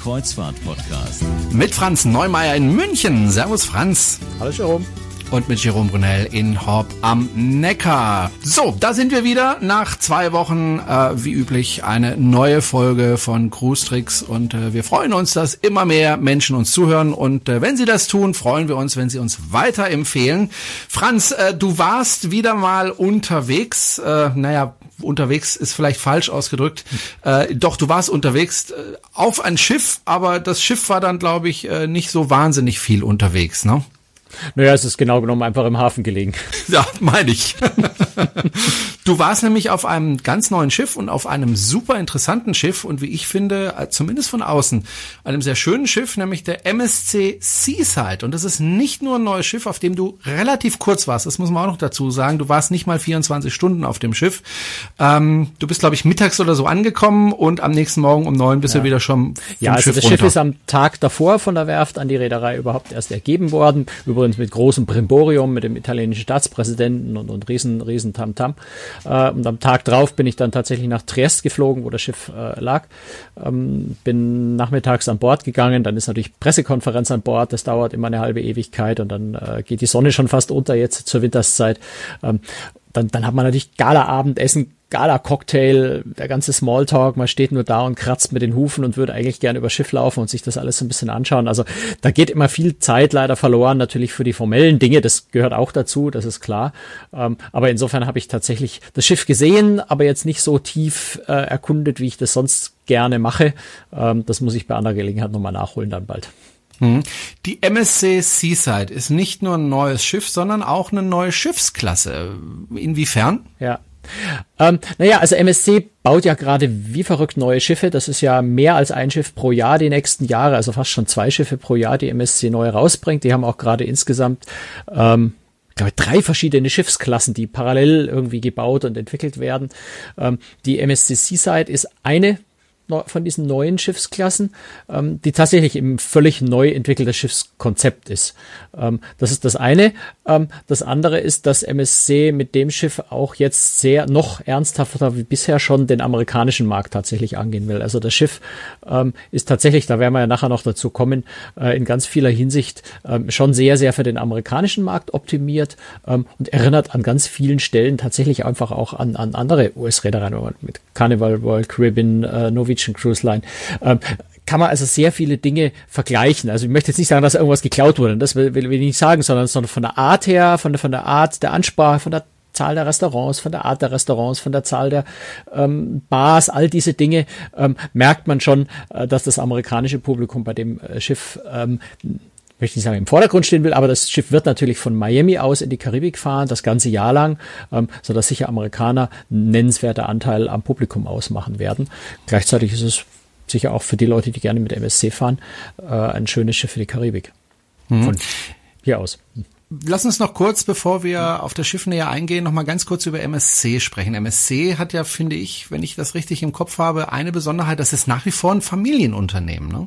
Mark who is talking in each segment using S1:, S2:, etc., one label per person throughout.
S1: Kreuzfahrt-Podcast.
S2: Mit Franz Neumeier in München. Servus Franz.
S3: Hallo Jerome.
S2: Und mit Jerome Brunel in Horb am Neckar. So, da sind wir wieder. Nach zwei Wochen, äh, wie üblich, eine neue Folge von Cruise Tricks. Und äh, wir freuen uns, dass immer mehr Menschen uns zuhören. Und äh, wenn sie das tun, freuen wir uns, wenn sie uns weiterempfehlen. Franz, äh, du warst wieder mal unterwegs. Äh, naja, unterwegs ist vielleicht falsch ausgedrückt. Äh, doch, du warst unterwegs äh, auf ein Schiff, aber das Schiff war dann, glaube ich, äh, nicht so wahnsinnig viel unterwegs, ne?
S3: Naja, es ist genau genommen einfach im Hafen gelegen.
S2: Ja, meine ich. du warst nämlich auf einem ganz neuen Schiff und auf einem super interessanten Schiff und wie ich finde, äh, zumindest von außen, einem sehr schönen Schiff, nämlich der MSC Seaside. Und das ist nicht nur ein neues Schiff, auf dem du relativ kurz warst. Das muss man auch noch dazu sagen. Du warst nicht mal 24 Stunden auf dem Schiff. Ähm, du bist, glaube ich, mittags oder so angekommen und am nächsten Morgen um neun bist ja. du wieder schon
S3: vom Ja, also Schiff das runter. Schiff ist am Tag davor von der Werft an die Reederei überhaupt erst ergeben worden. Über übrigens mit großem Brimborium, mit dem italienischen Staatspräsidenten und, und riesen, riesen Tamtam. Äh, und am Tag drauf bin ich dann tatsächlich nach Triest geflogen, wo das Schiff äh, lag. Ähm, bin nachmittags an Bord gegangen, dann ist natürlich Pressekonferenz an Bord, das dauert immer eine halbe Ewigkeit und dann äh, geht die Sonne schon fast unter jetzt zur Winterszeit. Ähm, dann, dann hat man natürlich Gala-Abendessen Gala-Cocktail, der ganze Smalltalk, man steht nur da und kratzt mit den Hufen und würde eigentlich gerne über Schiff laufen und sich das alles so ein bisschen anschauen. Also da geht immer viel Zeit leider verloren, natürlich für die formellen Dinge, das gehört auch dazu, das ist klar. Ähm, aber insofern habe ich tatsächlich das Schiff gesehen, aber jetzt nicht so tief äh, erkundet, wie ich das sonst gerne mache. Ähm, das muss ich bei anderer Gelegenheit nochmal nachholen dann bald.
S2: Hm. Die MSC Seaside ist nicht nur ein neues Schiff, sondern auch eine neue Schiffsklasse. Inwiefern?
S3: Ja, ähm, naja, also MSC baut ja gerade wie verrückt neue Schiffe. Das ist ja mehr als ein Schiff pro Jahr die nächsten Jahre, also fast schon zwei Schiffe pro Jahr, die MSC neu rausbringt. Die haben auch gerade insgesamt ähm, glaube drei verschiedene Schiffsklassen, die parallel irgendwie gebaut und entwickelt werden. Ähm, die MSC Seaside ist eine von diesen neuen Schiffsklassen, ähm, die tatsächlich im völlig neu entwickelter Schiffskonzept ist. Ähm, das ist das eine. Ähm, das andere ist, dass MSC mit dem Schiff auch jetzt sehr noch ernsthafter wie bisher schon den amerikanischen Markt tatsächlich angehen will. Also das Schiff ähm, ist tatsächlich, da werden wir ja nachher noch dazu kommen, äh, in ganz vieler Hinsicht ähm, schon sehr, sehr für den amerikanischen Markt optimiert ähm, und erinnert an ganz vielen Stellen tatsächlich einfach auch an, an andere US-Reedereien mit Carnival, World Caribbean, äh, Norwegian Cruise Line. Ähm, kann man also sehr viele Dinge vergleichen. Also ich möchte jetzt nicht sagen, dass irgendwas geklaut wurde, das will, will, ich nicht sagen, sondern, sondern von der Art her, von der, von der Art der Ansprache, von der Zahl der Restaurants, von der Art der Restaurants, von der Zahl der ähm, Bars, all diese Dinge, ähm, merkt man schon, äh, dass das amerikanische Publikum bei dem äh, Schiff ähm, möchte nicht sagen im Vordergrund stehen will, aber das Schiff wird natürlich von Miami aus in die Karibik fahren, das ganze Jahr lang, ähm, sodass sicher Amerikaner einen nennenswerter Anteil am Publikum ausmachen werden. Gleichzeitig ist es sicher auch für die Leute, die gerne mit MSC fahren, äh, ein schönes Schiff für die Karibik. Mhm. Von hier aus.
S2: Lass uns noch kurz, bevor wir auf das Schiff näher eingehen, noch mal ganz kurz über MSC sprechen. MSC hat ja, finde ich, wenn ich das richtig im Kopf habe, eine Besonderheit, das ist nach wie vor ein Familienunternehmen, ne?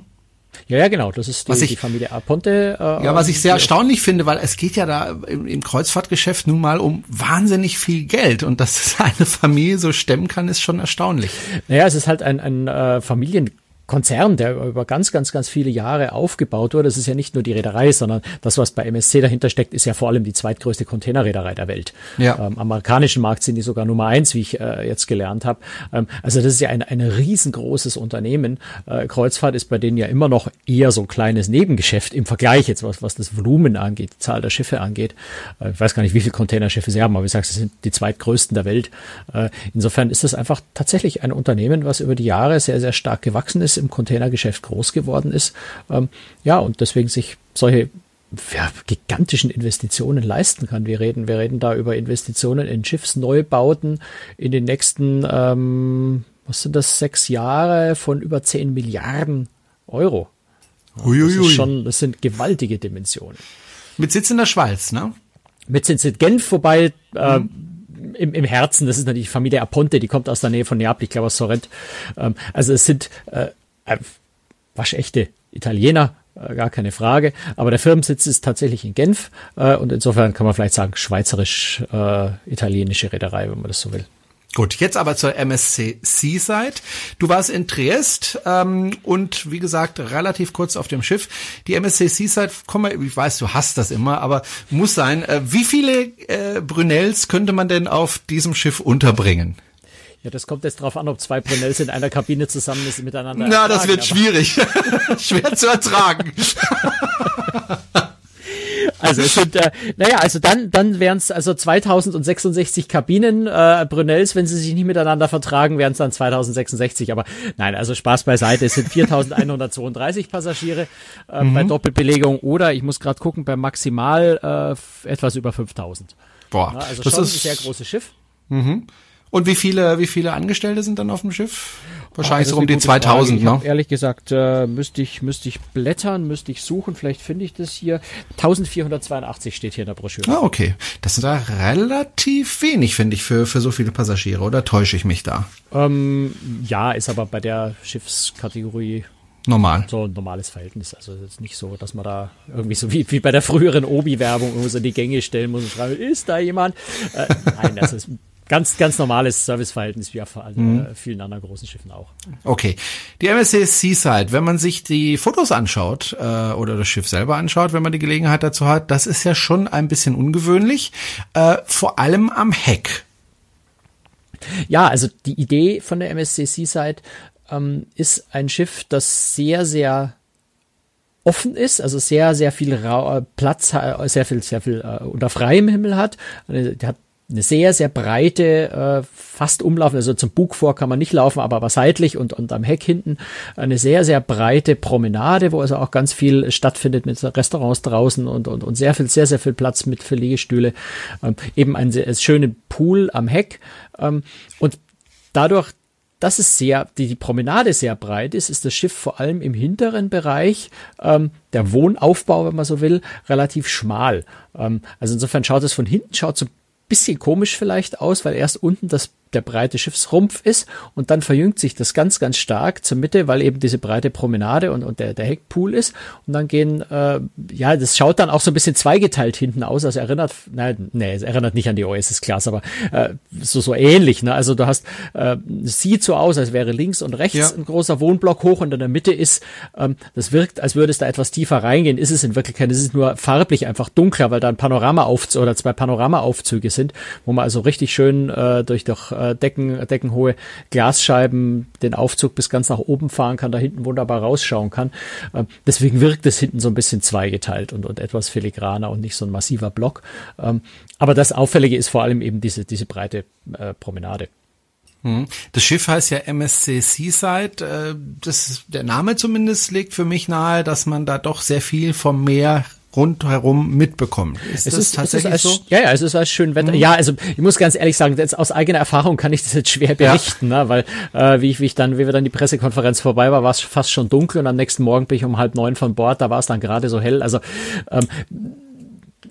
S3: Ja, ja, genau. Das ist die,
S2: ich,
S3: die Familie Aponte.
S2: Äh, ja, was ich sehr erstaunlich finde, weil es geht ja da im, im, Kreuzfahrtgeschäft nun mal um wahnsinnig viel Geld und dass das eine Familie so stemmen kann, ist schon erstaunlich.
S3: Naja, es ist halt ein, ein äh, Familien Konzern, der über ganz, ganz, ganz viele Jahre aufgebaut wurde. Das ist ja nicht nur die Reederei, sondern das, was bei MSC dahinter steckt, ist ja vor allem die zweitgrößte Containerreederei der Welt. Ja. Ähm, am amerikanischen Markt sind die sogar Nummer eins, wie ich äh, jetzt gelernt habe. Ähm, also das ist ja ein, ein riesengroßes Unternehmen. Äh, Kreuzfahrt ist bei denen ja immer noch eher so ein kleines Nebengeschäft im Vergleich jetzt, was, was das Volumen angeht, die Zahl der Schiffe angeht. Äh, ich weiß gar nicht, wie viele Containerschiffe sie haben, aber ich sage, sie sind die zweitgrößten der Welt. Äh, insofern ist das einfach tatsächlich ein Unternehmen, was über die Jahre sehr, sehr stark gewachsen ist im Containergeschäft groß geworden ist. Ähm, ja, und deswegen sich solche ja, gigantischen Investitionen leisten kann. Wir reden, wir reden da über Investitionen in Schiffsneubauten in den nächsten, ähm, was sind das, sechs Jahre von über zehn Milliarden Euro. Das, ist schon, das sind gewaltige Dimensionen.
S2: Mit Sitz in der Schweiz, ne?
S3: Mit Sitz in Genf, wobei äh, mhm im, im Herzen, das ist natürlich die Familie Aponte, die kommt aus der Nähe von Neapel, ich glaube aus Sorrent. Ähm, also es sind äh, äh, waschechte Italiener, äh, gar keine Frage. Aber der Firmensitz ist tatsächlich in Genf äh, und insofern kann man vielleicht sagen schweizerisch-italienische äh, Reederei, wenn man das so will.
S2: Gut, jetzt aber zur MSC Seaside. Du warst in Triest ähm, und wie gesagt relativ kurz auf dem Schiff. Die MSC Seaside, komm mal, ich weiß, du hast das immer, aber muss sein. Äh, wie viele äh, Brunels könnte man denn auf diesem Schiff unterbringen?
S3: Ja, das kommt jetzt drauf an, ob zwei Brunels in einer Kabine zusammen ist, miteinander.
S2: Na, das wird schwierig. Schwer zu ertragen.
S3: Also es sind, äh, naja, also dann, dann wären es also 2066 Kabinen äh, Brunels, wenn sie sich nicht miteinander vertragen, wären es dann 2066. Aber nein, also Spaß beiseite, es sind 4132 Passagiere äh, mhm. bei Doppelbelegung oder ich muss gerade gucken, bei maximal äh, etwas über 5000.
S2: Boah,
S3: ja, also das schon ist ein sehr großes Schiff.
S2: Mhm. Und wie viele, wie viele Angestellte sind dann auf dem Schiff? Wahrscheinlich so um die 2000,
S3: ne? Ehrlich gesagt, äh, müsste ich, müsste ich blättern, müsste ich suchen, vielleicht finde ich das hier. 1482 steht hier in der Broschüre.
S2: Ah, okay. Das sind da relativ wenig, finde ich, für, für so viele Passagiere, oder täusche ich mich da?
S3: Ähm, ja, ist aber bei der Schiffskategorie
S2: normal.
S3: So ein normales Verhältnis. Also es ist nicht so, dass man da irgendwie so wie, wie bei der früheren Obi-Werbung irgendwo so in die Gänge stellen muss und schreiben, ist da jemand? Äh, nein, das ist Ganz, ganz normales Serviceverhältnis wie auf mhm. äh, vielen anderen großen Schiffen auch.
S2: Okay. Die MSC Seaside, wenn man sich die Fotos anschaut äh, oder das Schiff selber anschaut, wenn man die Gelegenheit dazu hat, das ist ja schon ein bisschen ungewöhnlich, äh, vor allem am Heck.
S3: Ja, also die Idee von der MSC Seaside ähm, ist ein Schiff, das sehr, sehr offen ist, also sehr, sehr viel Ra Platz, sehr viel, sehr viel äh, unter freiem Himmel hat. Die hat eine sehr, sehr breite, äh, fast umlaufen, also zum Bug vor kann man nicht laufen, aber, aber seitlich und, und am Heck hinten eine sehr, sehr breite Promenade, wo also auch ganz viel stattfindet mit Restaurants draußen und, und, und sehr viel, sehr, sehr viel Platz mit für Liegestühle. Ähm, eben ein sehr, schönen Pool am Heck. Ähm, und dadurch, dass es sehr, die, die Promenade sehr breit ist, ist das Schiff vor allem im hinteren Bereich, ähm, der Wohnaufbau, wenn man so will, relativ schmal. Ähm, also insofern schaut es von hinten, schaut so bisschen komisch vielleicht aus, weil erst unten das der breite Schiffsrumpf ist. Und dann verjüngt sich das ganz, ganz stark zur Mitte, weil eben diese breite Promenade und, und der, der Heckpool ist. Und dann gehen, äh, ja, das schaut dann auch so ein bisschen zweigeteilt hinten aus, also erinnert, nein, nee, es erinnert nicht an die OSS-Class, aber äh, so, so ähnlich, ne, also du hast, äh, sieht so aus, als wäre links und rechts ja. ein großer Wohnblock hoch und in der Mitte ist, ähm, das wirkt, als würde es da etwas tiefer reingehen, ist es in Wirklichkeit, es ist nur farblich einfach dunkler, weil da ein Panoramaaufzug oder zwei Panoramaaufzüge sind, wo man also richtig schön äh, durch, durch äh, äh, Decken, deckenhohe Glasscheiben den Aufzug bis ganz nach oben fahren kann, da hinten wunderbar rausschauen kann. Äh, deswegen wirkt es hinten so ein bisschen zweigeteilt und, und etwas filigraner und nicht so ein massiver Block. Ähm, aber das Auffällige ist vor allem eben diese, diese breite äh, Promenade.
S2: Hm. Das Schiff heißt ja MSC Seaside. Äh, das, der Name zumindest legt für mich nahe, dass man da doch sehr viel vom Meer rundherum mitbekommen.
S3: Ist es das ist, tatsächlich es ist als, so? Ja, ja, es ist als schön Wetter. Mhm. Ja, also ich muss ganz ehrlich sagen, jetzt aus eigener Erfahrung kann ich das jetzt schwer berichten, ja. ne? weil äh, wie, ich, wie ich dann, wie wir dann die Pressekonferenz vorbei war, war es fast schon dunkel und am nächsten Morgen bin ich um halb neun von Bord, da war es dann gerade so hell. Also ähm,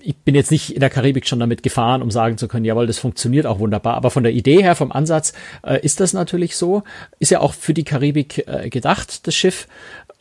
S3: ich bin jetzt nicht in der Karibik schon damit gefahren, um sagen zu können, jawohl, das funktioniert auch wunderbar. Aber von der Idee her, vom Ansatz, äh, ist das natürlich so. Ist ja auch für die Karibik äh, gedacht, das Schiff.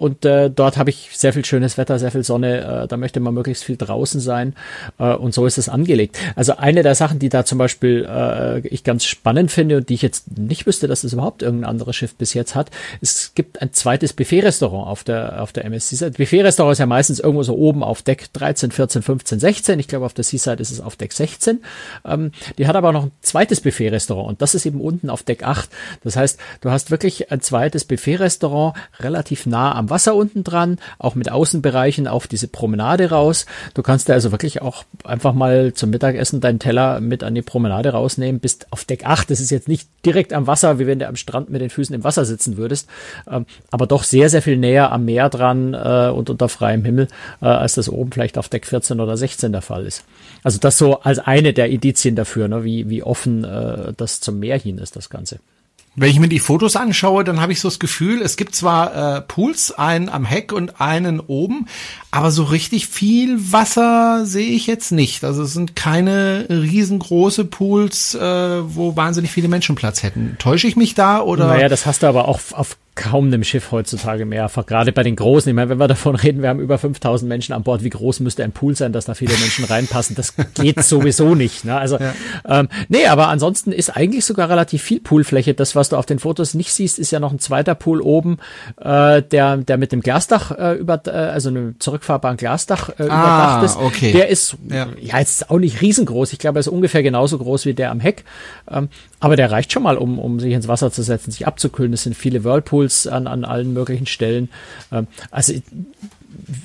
S3: Und äh, dort habe ich sehr viel schönes Wetter, sehr viel Sonne. Äh, da möchte man möglichst viel draußen sein. Äh, und so ist es angelegt. Also eine der Sachen, die da zum Beispiel äh, ich ganz spannend finde und die ich jetzt nicht wüsste, dass es überhaupt irgendein anderes Schiff bis jetzt hat, es gibt ein zweites Buffet-Restaurant auf der, auf der MS Seaside. Buffet-Restaurant ist ja meistens irgendwo so oben auf Deck 13, 14, 15, 16. Ich glaube, auf der Seaside ist es auf Deck 16. Ähm, die hat aber noch ein zweites Buffet-Restaurant und das ist eben unten auf Deck 8. Das heißt, du hast wirklich ein zweites Buffet-Restaurant relativ nah am Wasser unten dran, auch mit Außenbereichen auf diese Promenade raus. Du kannst da also wirklich auch einfach mal zum Mittagessen deinen Teller mit an die Promenade rausnehmen, bist auf Deck 8. Das ist jetzt nicht direkt am Wasser, wie wenn du am Strand mit den Füßen im Wasser sitzen würdest, ähm, aber doch sehr, sehr viel näher am Meer dran äh, und unter freiem Himmel, äh, als das oben vielleicht auf Deck 14 oder 16 der Fall ist. Also das so als eine der Indizien dafür, ne, wie, wie offen äh, das zum Meer hin ist, das Ganze.
S2: Wenn ich mir die Fotos anschaue, dann habe ich so das Gefühl, es gibt zwar äh, Pools, einen am Heck und einen oben, aber so richtig viel Wasser sehe ich jetzt nicht. Also es sind keine riesengroße Pools, äh, wo wahnsinnig viele Menschen Platz hätten. Täusche ich mich da oder?
S3: Naja, das hast du aber auch auf kaum einem Schiff heutzutage mehr. Gerade bei den Großen. Ich meine, wenn wir davon reden, wir haben über 5000 Menschen an Bord. Wie groß müsste ein Pool sein, dass da viele Menschen reinpassen? Das geht sowieso nicht. Ne? Also, ja. ähm, nee, aber ansonsten ist eigentlich sogar relativ viel Poolfläche. Das, was du auf den Fotos nicht siehst, ist ja noch ein zweiter Pool oben, äh, der, der mit dem Glasdach äh, über, äh, also einem zurückfahrbaren Glasdach äh, ah, überdacht ist.
S2: Okay.
S3: Der ist ja. ja jetzt auch nicht riesengroß. Ich glaube, er ist ungefähr genauso groß wie der am Heck. Ähm, aber der reicht schon mal, um, um sich ins Wasser zu setzen, sich abzukühlen. Es sind viele Whirlpools an, an allen möglichen Stellen. Ähm, also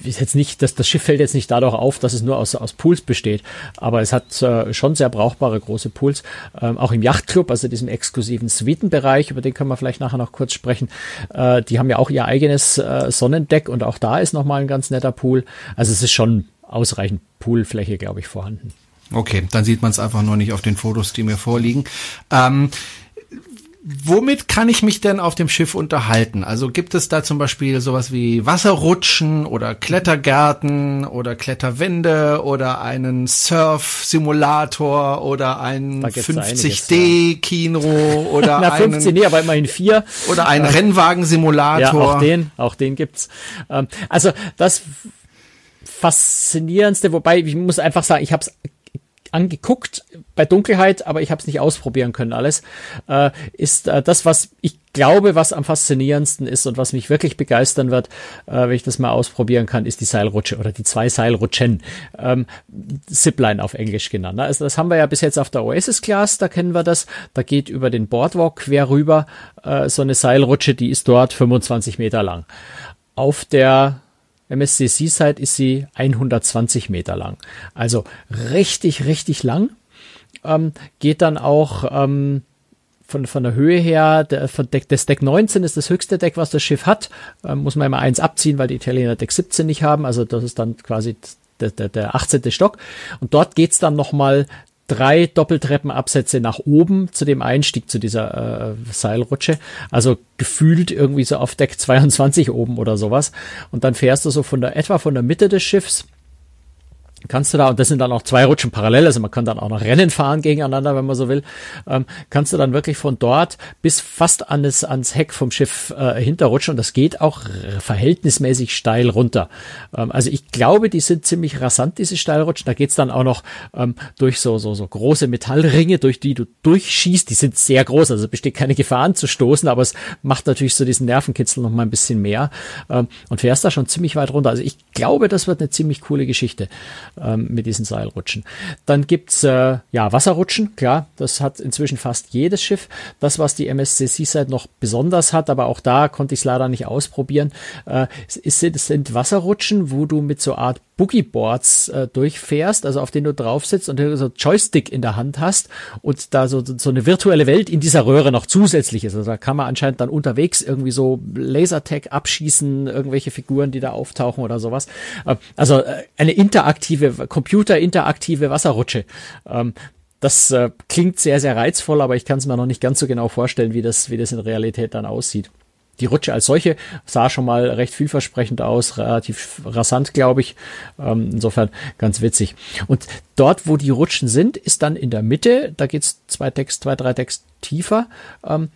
S3: ist jetzt nicht, dass das Schiff fällt jetzt nicht dadurch auf, dass es nur aus, aus Pools besteht, aber es hat äh, schon sehr brauchbare große Pools. Ähm, auch im Yachtclub, also diesem exklusiven Suitenbereich, über den können wir vielleicht nachher noch kurz sprechen. Äh, die haben ja auch ihr eigenes äh, Sonnendeck und auch da ist nochmal ein ganz netter Pool. Also es ist schon ausreichend Poolfläche, glaube ich, vorhanden.
S2: Okay, dann sieht man es einfach nur nicht auf den Fotos, die mir vorliegen. Ähm, womit kann ich mich denn auf dem Schiff unterhalten? Also gibt es da zum Beispiel sowas wie Wasserrutschen oder Klettergärten oder Kletterwände oder einen Surf-Simulator oder ein 50D-Kino oder
S3: Na, 15, einen, nee, aber immerhin vier.
S2: Oder ein äh, Rennwagensimulator. Ja,
S3: auch den, auch den gibt's. Ähm, also das faszinierendste, wobei ich muss einfach sagen, ich habe es angeguckt bei Dunkelheit, aber ich habe es nicht ausprobieren können alles, äh, ist äh, das, was ich glaube, was am faszinierendsten ist und was mich wirklich begeistern wird, äh, wenn ich das mal ausprobieren kann, ist die Seilrutsche oder die zwei Seilrutschen, ähm, Zipline auf Englisch genannt. Also das haben wir ja bis jetzt auf der Oasis Class, da kennen wir das. Da geht über den Boardwalk quer rüber äh, so eine Seilrutsche, die ist dort 25 Meter lang. Auf der MSC Seaside ist sie 120 Meter lang. Also richtig, richtig lang. Ähm, geht dann auch ähm, von, von der Höhe her, der, von Deck, das Deck 19 ist das höchste Deck, was das Schiff hat. Ähm, muss man immer eins abziehen, weil die Italiener Deck 17 nicht haben. Also das ist dann quasi der, der, der 18. Stock. Und dort geht's dann nochmal drei Doppeltreppenabsätze nach oben zu dem Einstieg zu dieser äh, Seilrutsche. Also gefühlt irgendwie so auf Deck 22 oben oder sowas. Und dann fährst du so von der, etwa von der Mitte des Schiffs kannst du da, und das sind dann auch zwei Rutschen parallel, also man kann dann auch noch Rennen fahren gegeneinander, wenn man so will, ähm, kannst du dann wirklich von dort bis fast an das, ans Heck vom Schiff äh, hinterrutschen und das geht auch verhältnismäßig steil runter. Ähm, also ich glaube, die sind ziemlich rasant, diese Steilrutschen. Da geht's dann auch noch ähm, durch so, so, so große Metallringe, durch die du durchschießt. Die sind sehr groß, also besteht keine Gefahr anzustoßen, aber es macht natürlich so diesen Nervenkitzel noch mal ein bisschen mehr ähm, und fährst da schon ziemlich weit runter. Also ich glaube, das wird eine ziemlich coole Geschichte ähm, mit diesen Seilrutschen. Dann gibt's äh, ja Wasserrutschen, klar, das hat inzwischen fast jedes Schiff. Das, was die MSC Seaside noch besonders hat, aber auch da konnte ich es leider nicht ausprobieren, äh, es, sind, sind Wasserrutschen, wo du mit so Art Boogieboards äh, durchfährst, also auf denen du drauf sitzt und so Joystick in der Hand hast und da so, so eine virtuelle Welt in dieser Röhre noch zusätzlich ist. Also da kann man anscheinend dann unterwegs irgendwie so Lasertag abschießen, irgendwelche Figuren, die da auftauchen oder sowas. Äh, also äh, eine interaktive, computerinteraktive Wasserrutsche. Ähm, das äh, klingt sehr, sehr reizvoll, aber ich kann es mir noch nicht ganz so genau vorstellen, wie das, wie das in Realität dann aussieht. Die Rutsche als solche sah schon mal recht vielversprechend aus, relativ rasant, glaube ich. Ähm, insofern ganz witzig. Und dort, wo die Rutschen sind, ist dann in der Mitte, da geht's zwei Text, zwei, drei Text tiefer, ähm,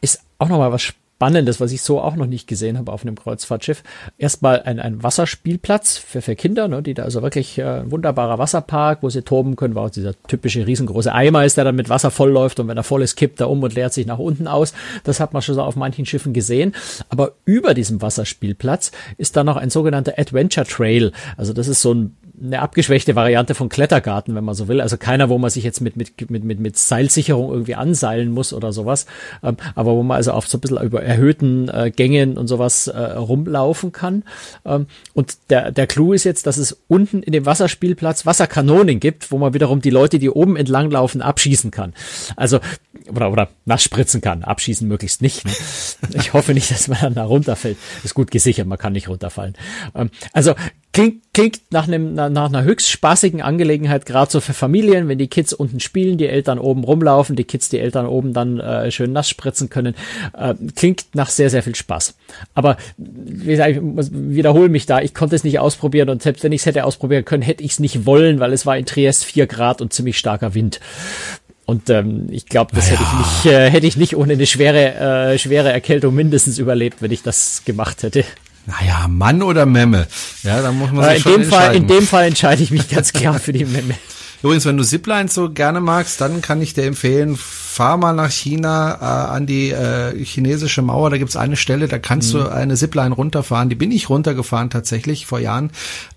S3: ist auch nochmal was Spannendes, was ich so auch noch nicht gesehen habe auf einem Kreuzfahrtschiff. Erstmal ein, ein Wasserspielplatz für, für Kinder, ne, die da also wirklich äh, ein wunderbarer Wasserpark, wo sie toben können, auch dieser typische riesengroße Eimer ist, der dann mit Wasser voll läuft und wenn er voll ist, kippt er um und leert sich nach unten aus. Das hat man schon so auf manchen Schiffen gesehen. Aber über diesem Wasserspielplatz ist dann noch ein sogenannter Adventure Trail. Also das ist so ein eine abgeschwächte Variante von Klettergarten, wenn man so will. Also keiner, wo man sich jetzt mit, mit, mit, mit, mit Seilsicherung irgendwie anseilen muss oder sowas. Ähm, aber wo man also auf so ein bisschen über erhöhten äh, Gängen und sowas äh, rumlaufen kann. Ähm, und der, der Clou ist jetzt, dass es unten in dem Wasserspielplatz Wasserkanonen gibt, wo man wiederum die Leute, die oben entlang laufen, abschießen kann. Also, oder, oder nass spritzen kann. Abschießen möglichst nicht. Ne? Ich hoffe nicht, dass man dann da runterfällt. Ist gut gesichert, man kann nicht runterfallen. Ähm, also klingt, klingt nach, einem, nach einer höchst spaßigen Angelegenheit, gerade so für Familien, wenn die Kids unten spielen, die Eltern oben rumlaufen, die Kids die Eltern oben dann äh, schön nass spritzen können. Äh, klingt nach sehr, sehr viel Spaß. Aber wie gesagt, ich wiederhole mich da, ich konnte es nicht ausprobieren und selbst wenn ich es hätte ausprobieren können, hätte ich es nicht wollen, weil es war in Triest vier Grad und ziemlich starker Wind. Und ähm, ich glaube, das
S2: Naja.
S3: hätte ich nicht, äh, hätte ich nicht ohne eine schwere, äh, schwere Erkältung mindestens überlebt, wenn ich das gemacht hätte.
S2: Naja, Mann oder Memme. Ja, da muss man
S3: Äh,
S2: sich
S3: in
S2: schon
S3: dem Fall, in dem Fall entscheide ich mich ganz klar für die Memme.
S2: Übrigens, wenn du Ziplines so gerne magst, dann kann ich dir empfehlen, fahr mal nach China äh, an die äh, chinesische Mauer. Da gibt's eine Stelle, da kannst
S3: Mhm.
S2: du eine Zipline runterfahren. Die bin ich runtergefahren tatsächlich vor Jahren.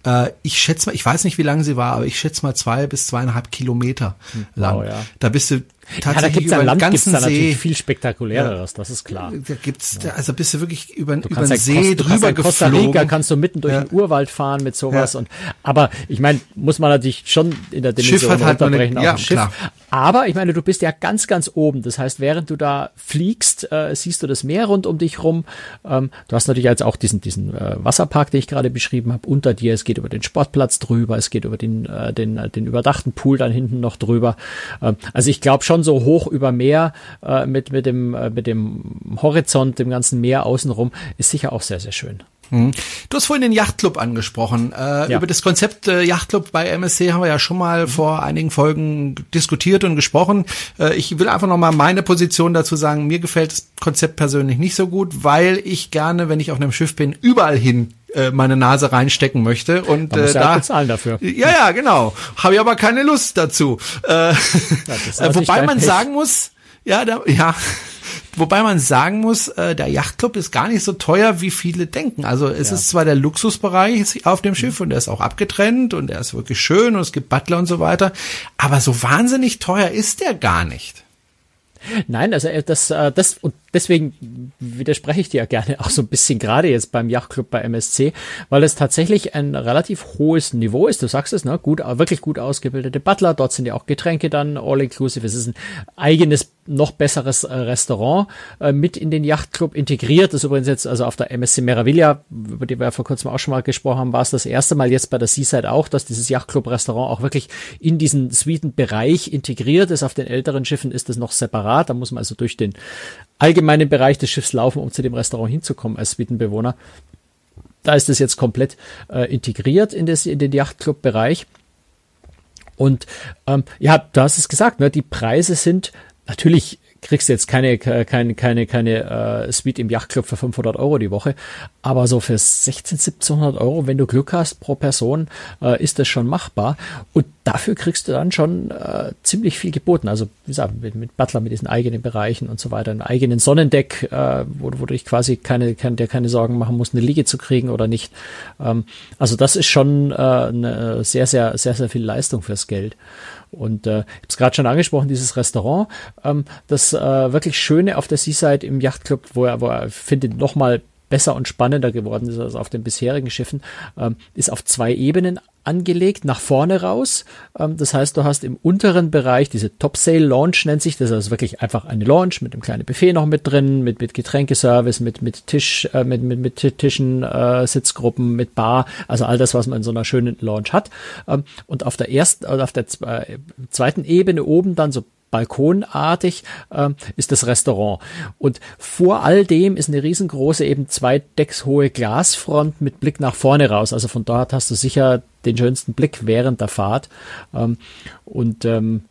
S2: Äh, ich schätze mal, ich weiß nicht, wie lang sie war, aber ich schätze mal zwei bis zweieinhalb Kilometer lang.
S3: Wow, ja.
S2: Da bist du
S3: Ja, da
S2: tatsächlich
S3: gibt's
S2: über den
S3: Land gibt's da
S2: See.
S3: natürlich viel spektakuläreres, das ist klar.
S2: Da gibt's, da, also bist du wirklich über, über
S3: kannst
S2: den
S3: ja
S2: See
S3: du kannst
S2: drüber
S3: ja in Costa
S2: geflogen.
S3: Rica kannst du mitten durch
S2: Ja.
S3: den Urwald fahren mit sowas
S2: Ja.
S3: und aber ich meine, muss man natürlich schon in der
S2: Schiff
S3: Dimension
S2: hat halt nur eine-
S3: runterbrechen auf
S2: ja,
S3: Schiff.
S2: klar.
S3: Aber ich meine, du bist ja ganz, ganz oben. Das heißt, während du da fliegst, äh, siehst du das Meer rund um dich rum. Ähm, du hast natürlich jetzt auch diesen, diesen äh, Wasserpark, den ich gerade beschrieben habe, unter dir. Es geht über den Sportplatz drüber, es geht über den, äh, den, äh, den überdachten Pool dann hinten noch drüber. Ähm, also ich glaube schon so hoch über Meer äh, mit, mit, dem, äh, mit dem Horizont, dem ganzen Meer außenrum, ist sicher auch sehr, sehr schön.
S2: Du hast vorhin den Yachtclub angesprochen. Äh,
S3: Ja.
S2: Über das Konzept äh, Yachtclub bei MSC haben wir ja schon mal vor einigen Folgen diskutiert und gesprochen. Äh, ich will einfach noch mal meine Position dazu sagen. Mir gefällt das Konzept persönlich nicht so gut, weil ich gerne, wenn ich auf einem Schiff bin, überall hin äh, meine Nase reinstecken möchte und äh, da
S3: bezahlen dafür.
S2: ja, ja, genau. Habe ich aber keine Lust dazu. Äh, äh,
S3: natürlich
S2: wobei man
S3: Pech.
S2: sagen muss, ja, da, ja. Wobei man sagen muss, äh, der Yachtclub ist gar nicht so teuer, wie viele denken. Also es ist zwar der Luxusbereich auf dem Schiff und der ist auch abgetrennt und der ist wirklich schön und es gibt Butler und so weiter, aber so wahnsinnig teuer ist der gar nicht.
S3: Nein, also äh, das, äh, das und deswegen widerspreche ich dir ja gerne auch so ein bisschen gerade jetzt beim Yachtclub bei MSC, weil es tatsächlich ein relativ hohes Niveau ist. Du sagst es, ne? Gut, wirklich gut ausgebildete Butler. Dort sind ja auch Getränke dann all inclusive. Es ist ein eigenes, noch besseres äh, Restaurant äh, mit in den Yachtclub integriert. Das ist übrigens jetzt also auf der MSC Meraviglia, über die wir ja vor kurzem auch schon mal gesprochen haben, war es das erste Mal jetzt bei der Seaside auch, dass dieses Yachtclub-Restaurant auch wirklich in diesen Suitenbereich integriert ist. Auf den älteren Schiffen ist es noch separat. Da muss man also durch den allgemeinen Bereich des Schiffs laufen, um zu dem Restaurant hinzukommen als Suitenbewohner. Da ist es jetzt komplett äh, integriert in, das, in den Yachtclub-Bereich. Und ähm, ja, du hast es gesagt, ne, die Preise sind natürlich kriegst du jetzt keine keine keine keine äh, Suite im Yachtclub für 500 Euro die Woche, aber so für 16 1700 Euro, wenn du Glück hast pro Person, äh, ist das schon machbar und dafür kriegst du dann schon äh, ziemlich viel geboten. Also gesagt mit, mit Butler mit diesen eigenen Bereichen und so weiter, einem eigenen Sonnendeck, äh, wo, wo du dich quasi keine, keine der keine Sorgen machen musst, eine Liege zu kriegen oder nicht. Ähm, also das ist schon äh, eine sehr sehr sehr sehr viel Leistung fürs Geld. Und äh, ich habe es gerade schon angesprochen, dieses Restaurant, ähm, das äh, wirklich Schöne auf der Seaside im Yachtclub, wo er, wo er finde, noch mal besser und spannender geworden ist als auf den bisherigen Schiffen, ähm, ist auf zwei Ebenen angelegt, nach vorne raus. Ähm, das heißt, du hast im unteren Bereich diese Top Sail Lounge nennt sich das, also wirklich einfach eine Lounge mit einem kleinen Buffet noch mit drin, mit, mit Getränkeservice, mit, mit Tisch, äh, mit, mit, mit Tischen, äh, Sitzgruppen, mit Bar, also all das, was man in so einer schönen Lounge hat. Ähm, und auf der ersten, oder auf der zwe- zweiten Ebene oben dann so balkonartig ähm, ist das Restaurant. Und vor all dem ist eine riesengroße, eben zwei Decks hohe Glasfront mit Blick nach vorne raus. Also von dort hast du sicher den schönsten Blick während der Fahrt. Ähm, und ähm,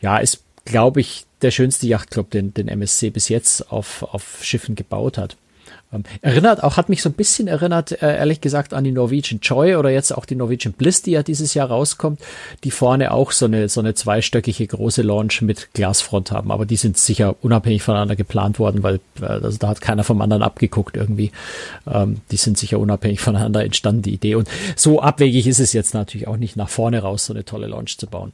S3: ja, ist, glaube ich, der schönste Yachtclub, den, den MSC bis jetzt auf, auf Schiffen gebaut hat. Ähm, erinnert auch, hat mich so ein bisschen erinnert, äh, ehrlich gesagt, an die Norwegian Joy oder jetzt auch die Norwegian Bliss, die ja dieses Jahr rauskommt, die vorne auch so eine, so eine zweistöckige große Launch mit Glasfront haben. Aber die sind sicher unabhängig voneinander geplant worden, weil also da hat keiner vom anderen abgeguckt irgendwie. Ähm, die sind sicher unabhängig voneinander entstanden, die Idee. Und so abwegig ist es jetzt natürlich auch nicht, nach vorne raus so eine tolle Launch zu bauen.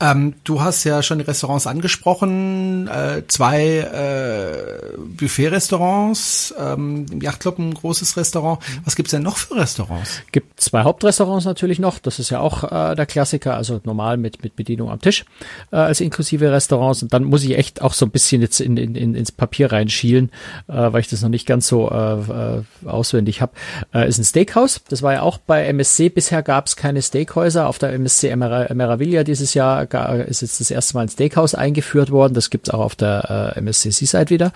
S2: Ähm, du hast ja schon die Restaurants angesprochen, äh, zwei äh, Buffet-Restaurants, ähm, im Yachtclub ein großes Restaurant. Was gibt's denn noch für Restaurants?
S3: Gibt zwei Hauptrestaurants natürlich noch. Das ist ja auch äh, der Klassiker, also normal mit, mit Bedienung am Tisch äh, als inklusive Restaurants. Und dann muss ich echt auch so ein bisschen jetzt in, in, in, ins Papier reinschielen, äh, weil ich das noch nicht ganz so äh, äh, auswendig habe. Äh, ist ein Steakhouse. Das war ja auch bei MSC. Bisher gab es keine Steakhäuser. Auf der MSC Emera- Meraviglia dieses Jahr ist jetzt das erste Mal ein Steakhouse eingeführt worden. Das gibt's auch auf der äh, MSC Seaside wieder.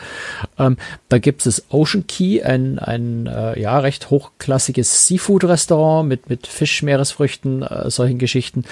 S3: Ähm, da gibt es Ocean Key, ein, ein äh, ja recht hochklassiges Seafood-Restaurant mit, mit Fisch, Meeresfrüchten, äh, solchen Geschichten.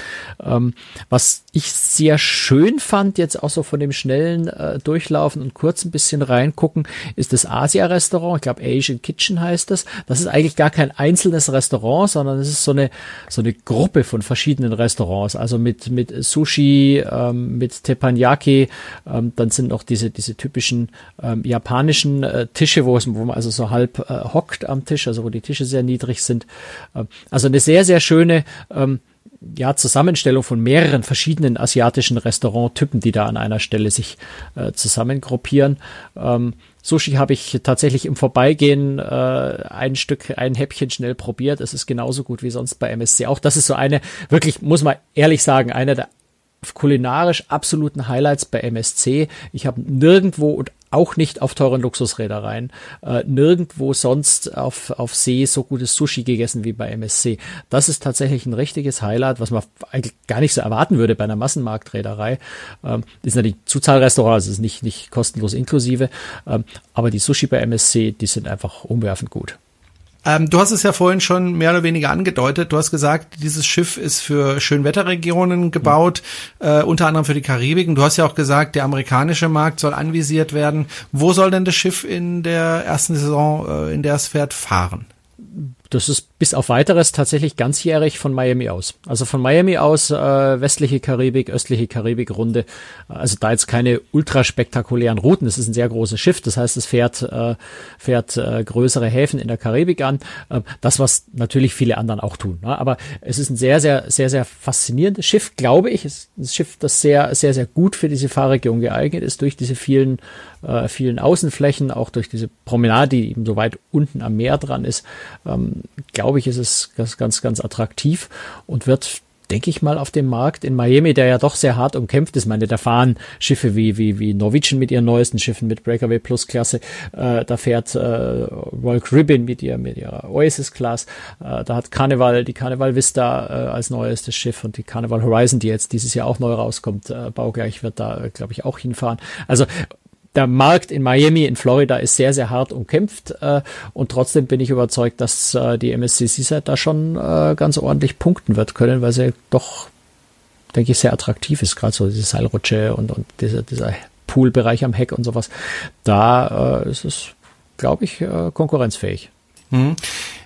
S3: Ähm, was ich sehr schön fand, jetzt auch so von dem schnellen äh, Durchlaufen und kurz ein bisschen reingucken, ist das Asia-Restaurant. Ich glaube, Asian Kitchen heißt das. Das ist eigentlich gar kein einzelnes Restaurant, sondern es ist so eine, so eine Gruppe von verschiedenen Restaurants. Also mit, mit Sushi, ähm, mit Teppanyaki, ähm, dann sind noch diese, diese typischen ähm, japanischen äh, Tische, wo, es, wo man also so halb äh, hockt am Tisch, also wo die Tische sehr niedrig sind. Ähm, also eine sehr, sehr schöne ähm, ja, Zusammenstellung von mehreren verschiedenen asiatischen Restauranttypen, die da an einer Stelle sich äh, zusammengruppieren. Ähm, Sushi habe ich tatsächlich im Vorbeigehen äh, ein Stück, ein Häppchen schnell probiert. Es ist genauso gut wie sonst bei MSC. Auch das ist so eine, wirklich, muss man ehrlich sagen, eine der kulinarisch absoluten Highlights bei MSC. Ich habe nirgendwo und auch nicht auf teuren Luxusreedereien, äh, nirgendwo sonst auf, auf See so gutes Sushi gegessen wie bei MSC. Das ist tatsächlich ein richtiges Highlight, was man eigentlich gar nicht so erwarten würde bei einer Massenmarktreederei. Ähm, ist natürlich Zuzahlrestaurant, also ist nicht, nicht kostenlos inklusive, ähm, aber die Sushi bei MSC, die sind einfach umwerfend gut.
S2: Ähm, du hast es ja vorhin schon mehr oder weniger angedeutet. Du hast gesagt, dieses Schiff ist für Schönwetterregionen gebaut, mhm. äh, unter anderem für die Karibik. Und du hast ja auch gesagt, der amerikanische Markt soll anvisiert werden. Wo soll denn das Schiff in der ersten Saison, äh, in der es fährt, fahren?
S3: Das ist bis auf weiteres tatsächlich ganzjährig von Miami aus. Also von Miami aus äh, westliche Karibik, östliche Karibik-Runde. Also da jetzt keine ultra spektakulären Routen. Es ist ein sehr großes Schiff. Das heißt, es fährt, äh, fährt äh, größere Häfen in der Karibik an. Äh, das, was natürlich viele anderen auch tun. Ne? Aber es ist ein sehr, sehr, sehr, sehr faszinierendes Schiff, glaube ich. Es ist ein Schiff, das sehr, sehr, sehr gut für diese Fahrregion geeignet ist durch diese vielen, äh, vielen Außenflächen, auch durch diese Promenade, die eben so weit unten am Meer dran ist. Ähm, glaube ich, ist es ganz, ganz, ganz attraktiv und wird denke ich mal, auf dem Markt in Miami, der ja doch sehr hart umkämpft ist. Meine, da fahren Schiffe wie, wie, wie Norwegian mit ihren neuesten Schiffen mit Breakaway Plus Klasse. Äh, da fährt äh, Royal Caribbean mit, ihr, mit ihrer Oasis Class. Äh, da hat Carnival, die Carnival Vista äh, als neuestes Schiff und die Carnival Horizon, die jetzt dieses Jahr auch neu rauskommt, äh, baugleich wird da, äh, glaube ich, auch hinfahren. Also der Markt in Miami, in Florida ist sehr, sehr hart umkämpft äh, und trotzdem bin ich überzeugt, dass äh, die MSC Seaside da schon äh, ganz ordentlich punkten wird können, weil sie doch, denke ich, sehr attraktiv ist, gerade so diese Seilrutsche und, und dieser, dieser Poolbereich am Heck und sowas. Da äh, ist es, glaube ich, äh, konkurrenzfähig.
S2: Mhm.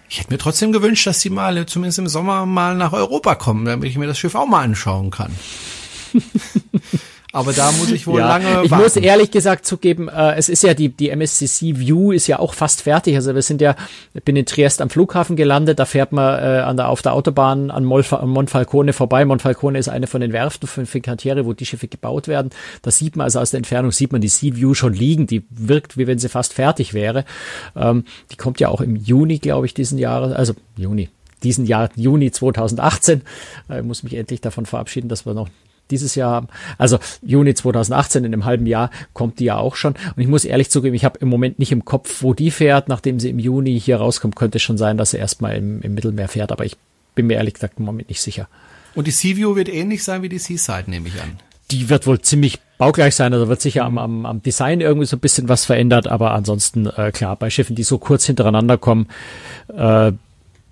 S2: Ich hätte mir trotzdem gewünscht, dass sie mal zumindest im Sommer mal nach Europa kommen, damit ich mir das Schiff auch mal anschauen kann. Aber da muss ich wohl ja, lange
S3: Ich muss ehrlich gesagt zugeben, äh, es ist ja die, die MSCC View ist ja auch fast fertig. Also wir sind ja, ich bin in Triest am Flughafen gelandet, da fährt man äh, an der, auf der Autobahn an, Molfa, Monfalcone vorbei. Monfalcone ist eine von den Werften von Fincantieri, wo die Schiffe gebaut werden. Da sieht man also aus der Entfernung, sieht man die Sea View schon liegen. Die wirkt, wie wenn sie fast fertig wäre. Ähm, die kommt ja auch im Juni, glaube ich, diesen Jahres, also Juni, diesen Jahr, Juni 2018. Ich äh, muss mich endlich davon verabschieden, dass wir noch dieses Jahr haben. Also Juni 2018, in einem halben Jahr, kommt die ja auch schon. Und ich muss ehrlich zugeben, ich habe im Moment nicht im Kopf, wo die fährt. Nachdem sie im Juni hier rauskommt, könnte es schon sein, dass sie erstmal im, im Mittelmeer fährt. Aber ich bin mir ehrlich gesagt im Moment nicht sicher.
S2: Und die Seaview wird ähnlich sein wie die Seaside, nehme ich an.
S3: Die wird wohl ziemlich baugleich sein, also wird sicher am, am, am Design irgendwie so ein bisschen was verändert, aber ansonsten, äh, klar, bei Schiffen, die so kurz hintereinander kommen, äh,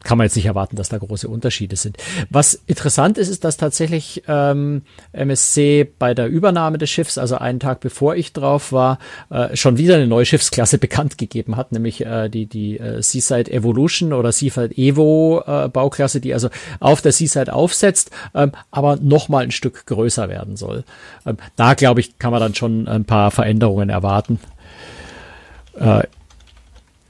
S3: kann man jetzt nicht erwarten, dass da große Unterschiede sind. Was interessant ist, ist, dass tatsächlich ähm, MSC bei der Übernahme des Schiffs, also einen Tag bevor ich drauf war, äh, schon wieder eine neue Schiffsklasse bekannt gegeben hat, nämlich äh, die, die äh, Seaside Evolution oder Seaside Evo äh, Bauklasse, die also auf der Seaside aufsetzt, ähm, aber nochmal ein Stück größer werden soll. Ähm, da glaube ich, kann man dann schon ein paar Veränderungen erwarten. Äh,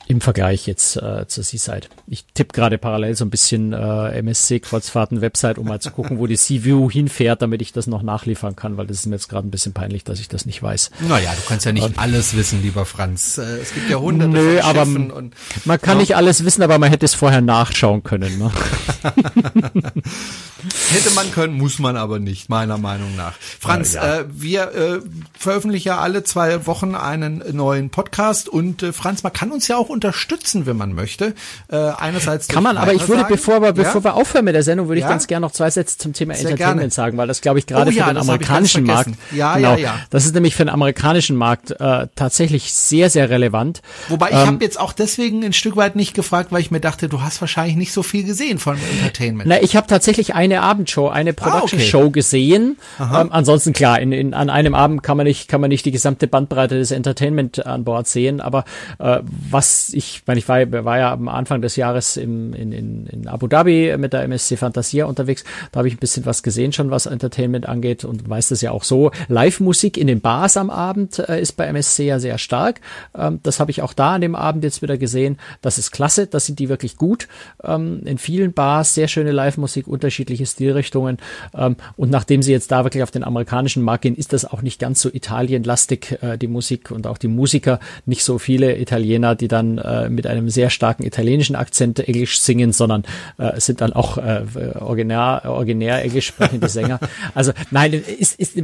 S3: im Vergleich jetzt äh, zur Seaside. Ich tippe gerade parallel so ein bisschen äh, MSC-Kreuzfahrten-Website, um mal zu gucken, wo die Sea-View hinfährt, damit ich das noch nachliefern kann, weil das ist mir jetzt gerade ein bisschen peinlich, dass ich das nicht weiß.
S2: Naja, du kannst ja nicht und, alles wissen, lieber Franz. Äh, es gibt ja hunderte
S3: nö, von aber und, man kann ja. nicht alles wissen, aber man hätte es vorher nachschauen können. Ne?
S2: Hätte man können, muss man aber nicht, meiner Meinung nach. Franz, ja, ja. Äh, wir äh, veröffentlichen ja alle zwei Wochen einen neuen Podcast und äh, Franz, man kann uns ja auch unterstützen, wenn man möchte. Äh, einerseits
S3: kann man, aber ich würde, bevor wir, bevor wir aufhören mit der Sendung, würde ich ganz gerne noch zwei Sätze zum Thema Sehr Entertainment gerne. sagen, weil das glaube ich gerade oh, für den amerikanischen Markt,
S2: ja, genau, ja, ja.
S3: das ist nämlich für den amerikanischen Markt äh, tatsächlich sehr, sehr relevant.
S2: Wobei ich ähm, habe jetzt auch deswegen ein Stück weit nicht gefragt, weil ich mir dachte, du hast wahrscheinlich nicht so viel gesehen von Entertainment.
S3: Na, ich habe tatsächlich eine Abendshow, eine Production ah, okay. Show gesehen. Ähm, ansonsten klar, in, in, an einem Abend kann man nicht, kann man nicht die gesamte Bandbreite des Entertainment an Bord sehen. Aber äh, was ich, meine, ich war, war ja am Anfang des Jahres im, in, in, in Abu Dhabi mit der MSC Fantasia unterwegs. Da habe ich ein bisschen was gesehen schon, was Entertainment angeht und weiß das ja auch so. Live-Musik in den Bars am Abend äh, ist bei MSC ja sehr stark. Ähm, das habe ich auch da an dem Abend jetzt wieder gesehen. Das ist klasse, das sind die wirklich gut. Ähm, in vielen Bars sehr schöne Live-Musik, unterschiedliche Stilrichtungen. Ähm, und nachdem sie jetzt da wirklich auf den amerikanischen Markt gehen, ist das auch nicht ganz so italienlastig, äh, die Musik und auch die Musiker. Nicht so viele Italiener, die dann äh, mit einem sehr starken italienischen Akzent Englisch singen, sondern äh, sind dann auch äh, originär, originär englisch sprechende Sänger. Also nein, ist, ist,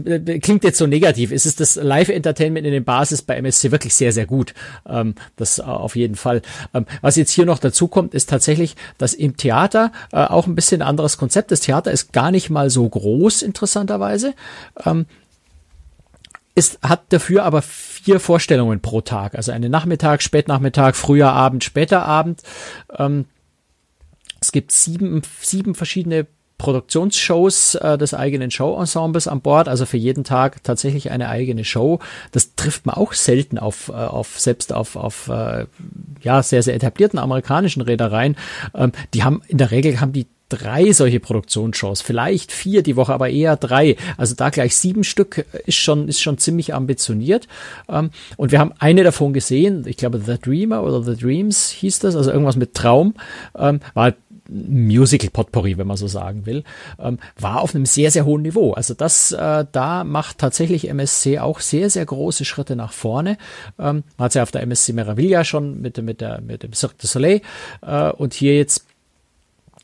S3: klingt jetzt so negativ. Es ist das Live-Entertainment in den Basis bei MSC wirklich sehr, sehr gut. Ähm, das auf jeden Fall. Ähm, was jetzt hier noch dazu kommt, ist tatsächlich, dass im Theater äh, auch ein bisschen anderes Konzept. Das Theater ist gar nicht mal so groß, interessanterweise. Ähm, ist, hat dafür aber vier Vorstellungen pro Tag. Also eine Nachmittag, Spätnachmittag, früher Abend, später Abend. Ähm, es gibt sieben, sieben verschiedene Produktionsshows äh, des eigenen Showensembles an Bord, also für jeden Tag tatsächlich eine eigene Show. Das trifft man auch selten auf, äh, auf selbst auf, auf äh, ja, sehr, sehr etablierten amerikanischen Reedereien. Ähm, die haben in der Regel haben die drei solche Produktionsshows, vielleicht vier die Woche, aber eher drei. Also da gleich sieben Stück ist schon, ist schon ziemlich ambitioniert. Ähm, und wir haben eine davon gesehen, ich glaube The Dreamer oder The Dreams hieß das, also irgendwas mit Traum, ähm, war halt Musical Potpourri, wenn man so sagen will, ähm, war auf einem sehr, sehr hohen Niveau. Also das, äh, da macht tatsächlich MSC auch sehr, sehr große Schritte nach vorne. Ähm, man hat ja auf der MSC Meraviglia schon mit, mit, der, mit dem Cirque du Soleil äh, und hier jetzt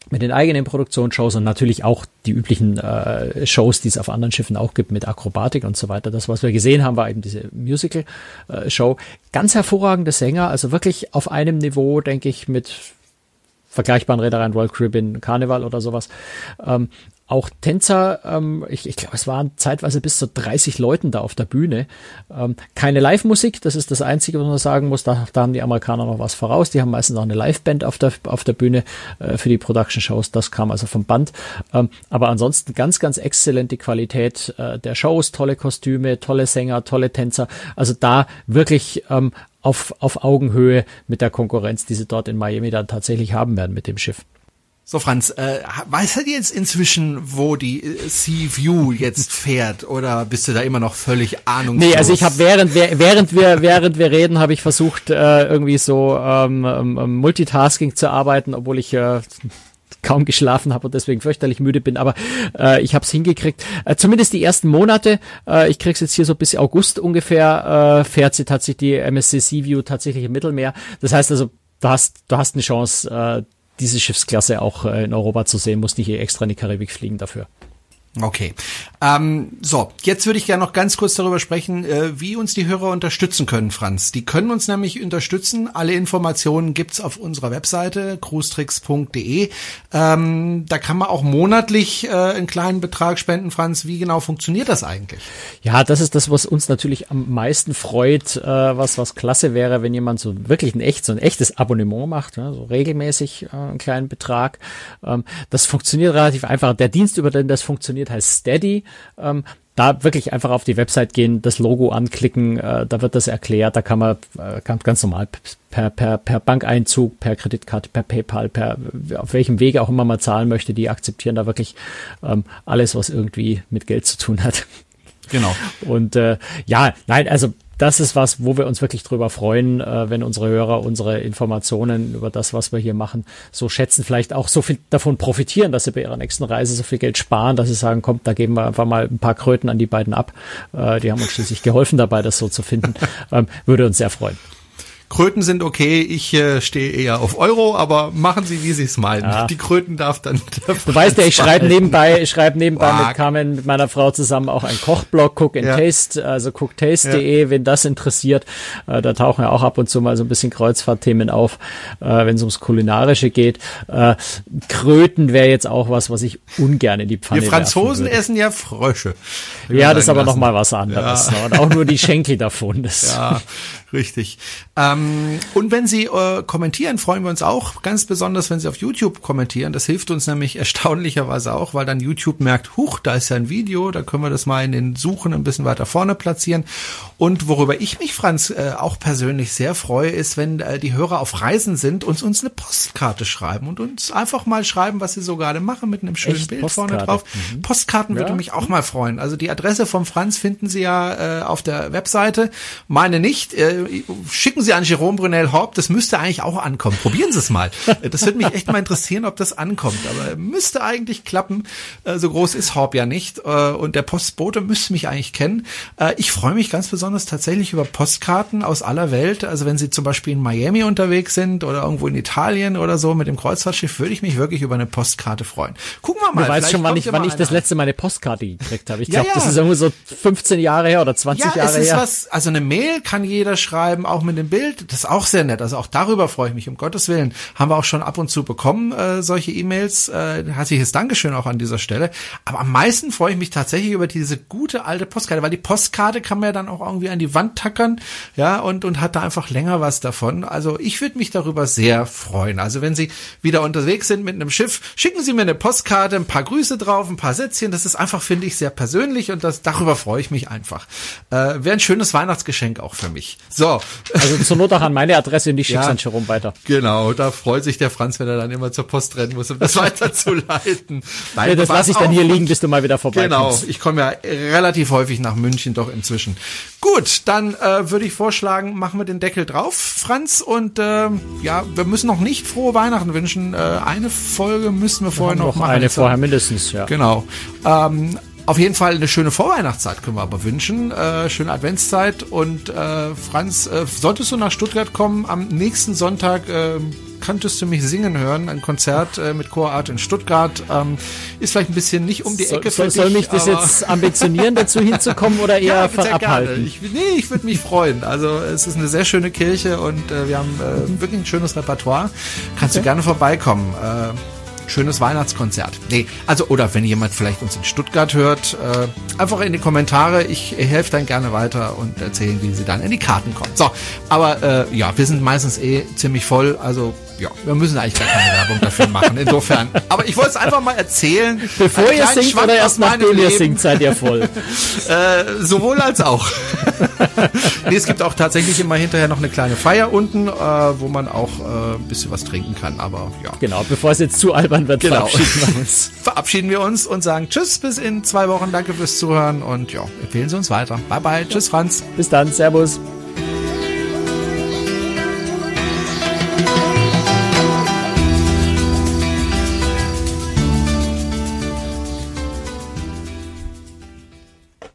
S3: mit den eigenen Produktionsshows und natürlich auch die üblichen äh, Shows, die es auf anderen Schiffen auch gibt mit Akrobatik und so weiter. Das, was wir gesehen haben, war eben diese Musical-Show. Äh, Ganz hervorragende Sänger, also wirklich auf einem Niveau, denke ich, mit vergleichbaren Reedereien, World Caribbean Carnival oder sowas. Ähm, auch Tänzer, ähm, ich, ich glaube, es waren zeitweise bis zu 30 Leuten da auf der Bühne. Ähm, keine Live-Musik, das ist das Einzige, was man sagen muss. Da, da haben die Amerikaner noch was voraus. Die haben meistens auch eine Live-Band auf der, auf der Bühne äh, für die Production-Shows. Das kam also vom Band. Ähm, aber ansonsten ganz, ganz exzellente Qualität äh, der Shows, tolle Kostüme, tolle Sänger, tolle Tänzer. Also da wirklich ähm, auf, auf Augenhöhe mit der Konkurrenz, die sie dort in Miami dann tatsächlich haben werden mit dem Schiff.
S2: So, Franz, äh, weißt du jetzt inzwischen, wo die äh, Sea View jetzt fährt oder bist du da immer noch völlig ahnungslos?
S3: Nee, also ich habe während, während wir während wir reden, habe ich versucht äh, irgendwie so ähm, ähm, Multitasking zu arbeiten, obwohl ich äh, kaum geschlafen habe und deswegen fürchterlich müde bin, aber äh, ich habe es hingekriegt. Äh, zumindest die ersten Monate, äh, ich krieg's jetzt hier so bis August ungefähr, äh, fährt sie tatsächlich die MSC Sea View tatsächlich im Mittelmeer. Das heißt also, du hast, du hast eine Chance, äh, diese Schiffsklasse auch äh, in Europa zu sehen, musst nicht extra in die Karibik fliegen dafür.
S2: Okay. Ähm, so, jetzt würde ich gerne noch ganz kurz darüber sprechen, äh, wie uns die Hörer unterstützen können, Franz. Die können uns nämlich unterstützen. Alle Informationen gibt's auf unserer Webseite cruestricks.de. Ähm, da kann man auch monatlich äh, einen kleinen Betrag spenden, Franz. Wie genau funktioniert das eigentlich?
S3: Ja, das ist das, was uns natürlich am meisten freut, äh, was was klasse wäre, wenn jemand so wirklich ein echt so ein echtes Abonnement macht, ja, so regelmäßig äh, einen kleinen Betrag. Ähm, das funktioniert relativ einfach. Der Dienst, über den das funktioniert funktioniert, heißt Steady. Ähm, da wirklich einfach auf die Website gehen, das Logo anklicken, äh, da wird das erklärt, da kann man äh, ganz, ganz normal per, per, per Bankeinzug, per Kreditkarte, per PayPal, per auf welchem Wege auch immer man zahlen möchte, die akzeptieren da wirklich ähm, alles, was irgendwie mit Geld zu tun hat.
S2: Genau.
S3: Und äh, ja, nein, also das ist was, wo wir uns wirklich drüber freuen, äh, wenn unsere Hörer unsere Informationen über das, was wir hier machen, so schätzen, vielleicht auch so viel davon profitieren, dass sie bei ihrer nächsten Reise so viel Geld sparen, dass sie sagen, kommt, da geben wir einfach mal ein paar Kröten an die beiden ab. Äh, die haben uns schließlich geholfen dabei, das so zu finden. Ähm, würde uns sehr freuen.
S2: Kröten sind okay, ich äh, stehe eher auf Euro, aber machen Sie, wie Sie es meinen.
S3: Ja.
S2: Die Kröten darf dann.
S3: Du weißt ja, ich schreibe nebenbei, ich schreibe nebenbei mit Carmen, mit meiner Frau zusammen auch einen Kochblog, Cook and
S2: Ja.
S3: Taste, also cooktaste.de, wenn das interessiert. Äh, da tauchen ja auch ab und zu mal so ein bisschen Kreuzfahrtthemen auf, äh, wenn es ums Kulinarische geht. Äh, Kröten wäre jetzt auch was, was ich ungern in die Pfanne
S2: Wir Franzosen essen ja Frösche.
S3: Ja, das ist aber
S2: noch
S3: noch mal was anderes. ne? Und auch nur die Schenkel davon. Das
S2: Ja, richtig. Ähm, und wenn Sie äh, kommentieren, freuen wir uns auch ganz besonders, wenn Sie auf YouTube kommentieren. Das hilft uns nämlich erstaunlicherweise auch, weil dann YouTube merkt, huch, da ist ja ein Video, da können wir das mal in den Suchen ein bisschen weiter vorne platzieren. Und worüber ich mich, Franz, äh, auch persönlich sehr freue, ist, wenn äh, die Hörer auf Reisen sind und uns eine Postkarte schreiben und uns einfach mal schreiben, was sie so gerade machen mit einem schönen
S3: Echt?
S2: Bild vorne
S3: Postkarte?
S2: drauf. Postkarten würde
S3: Ja.
S2: mich auch mal freuen. Also die Adresse vom Franz finden Sie ja äh, auf der Webseite. Meine nicht. Äh, schicken Sie an Jerome Brunel Haupt. Das müsste eigentlich auch ankommen. Probieren Sie es mal. Das würde mich echt mal interessieren, ob das ankommt. Aber müsste eigentlich klappen. Äh, so groß ist Haupt ja nicht. Äh, und der Postbote müsste mich eigentlich kennen. Äh, ich freue mich ganz besonders tatsächlich über Postkarten aus aller Welt. Also wenn Sie zum Beispiel in Miami unterwegs sind oder irgendwo in Italien oder so mit dem Kreuzfahrtschiff, würde ich mich wirklich über eine Postkarte freuen. Gucken wir mal.
S3: Du weißt schon, wann ich,
S2: ja
S3: wann ich das letzte Mal eine Postkarte gekriegt habe. Ich
S2: Ja,
S3: glaube,
S2: ja.
S3: das ist irgendwie so 15 Jahre her oder 20
S2: Ja,
S3: Jahre her.
S2: was, also eine Mail kann jeder schreiben, auch mit dem Bild. Das ist auch sehr nett. Also auch darüber freue ich mich, um Gottes Willen. Haben wir auch schon ab und zu bekommen, äh, solche E-Mails. Äh, herzliches Dankeschön auch an dieser Stelle. Aber am meisten freue ich mich tatsächlich über diese gute alte Postkarte, weil die Postkarte kann man ja dann auch irgendwie an die Wand tackern, ja, und, und hat da einfach länger was davon. Also ich würde mich darüber sehr freuen. Also wenn Sie wieder unterwegs sind mit einem Schiff, schicken Sie mir eine Postkarte, ein paar Grüße drauf, ein paar Sätzchen. Das ist einfach, finde ich, sehr persönlich und das, darüber freue ich mich einfach. Äh, Wäre ein schönes Weihnachtsgeschenk auch für mich. So.
S3: Also zur Not auch an meine Adresse und ich schick's
S2: Ja.
S3: an Jerome weiter.
S2: Genau, da freut sich der Franz, wenn er dann immer zur Post rennen muss, um das weiterzuleiten. Nein,
S3: Ja, das lasse ich dann hier liegen, bis du mal wieder vorbeikommst.
S2: Genau, ich komme ja relativ häufig nach München doch inzwischen. Gut, dann äh, würde ich vorschlagen, machen wir den Deckel drauf, Franz. Und ähm, ja, wir müssen noch nicht frohe Weihnachten wünschen. Äh, eine Folge müssen wir vorher noch
S3: Noch
S2: machen.
S3: eine vorher mindestens, ja.
S2: Genau. Ähm, auf jeden Fall eine schöne Vorweihnachtszeit können wir aber wünschen. Äh, schöne Adventszeit. Und äh, Franz, äh, solltest du nach Stuttgart kommen, am nächsten Sonntag äh, könntest du mich singen hören. Ein Konzert äh, mit Chorart in Stuttgart. Ähm, ist vielleicht ein bisschen nicht um die
S3: Soll,
S2: Ecke für
S3: soll,
S2: dich.
S3: soll mich das jetzt ambitionieren, dazu hinzukommen oder eher
S2: ja,
S3: von
S2: sehr gerne.
S3: abhalten?
S2: Ich, nee, ich würde mich freuen. Also es ist eine sehr schöne Kirche und äh, wir haben äh, wirklich ein schönes Repertoire. Kannst du gerne vorbeikommen. Äh, schönes Weihnachtskonzert. Nee, also oder wenn jemand vielleicht uns in Stuttgart hört, äh, einfach in die Kommentare. Ich helfe dann gerne weiter und erzählen, wie sie dann in die Karten kommen. So, aber äh, ja, wir sind meistens eh ziemlich voll. Also ja, wir müssen eigentlich gar keine Werbung dafür machen. Insofern. Aber ich wollte es einfach mal erzählen.
S3: Bevor ihr singt
S2: Schwank
S3: oder erst nachdem ihr singt, seid ihr voll.
S2: Äh, sowohl als auch. nee, es gibt auch tatsächlich immer hinterher noch eine kleine Feier unten, äh, wo man auch äh, ein bisschen was trinken kann. Aber ja.
S3: Genau, bevor es jetzt zu albern wird,
S2: Genau.
S3: verabschieden wir uns.
S2: Verabschieden wir uns und sagen Tschüss bis in zwei Wochen. Danke fürs Zuhören und ja, empfehlen Sie uns weiter. Bye bye. Tschüss, Franz.
S3: Bis dann, Servus.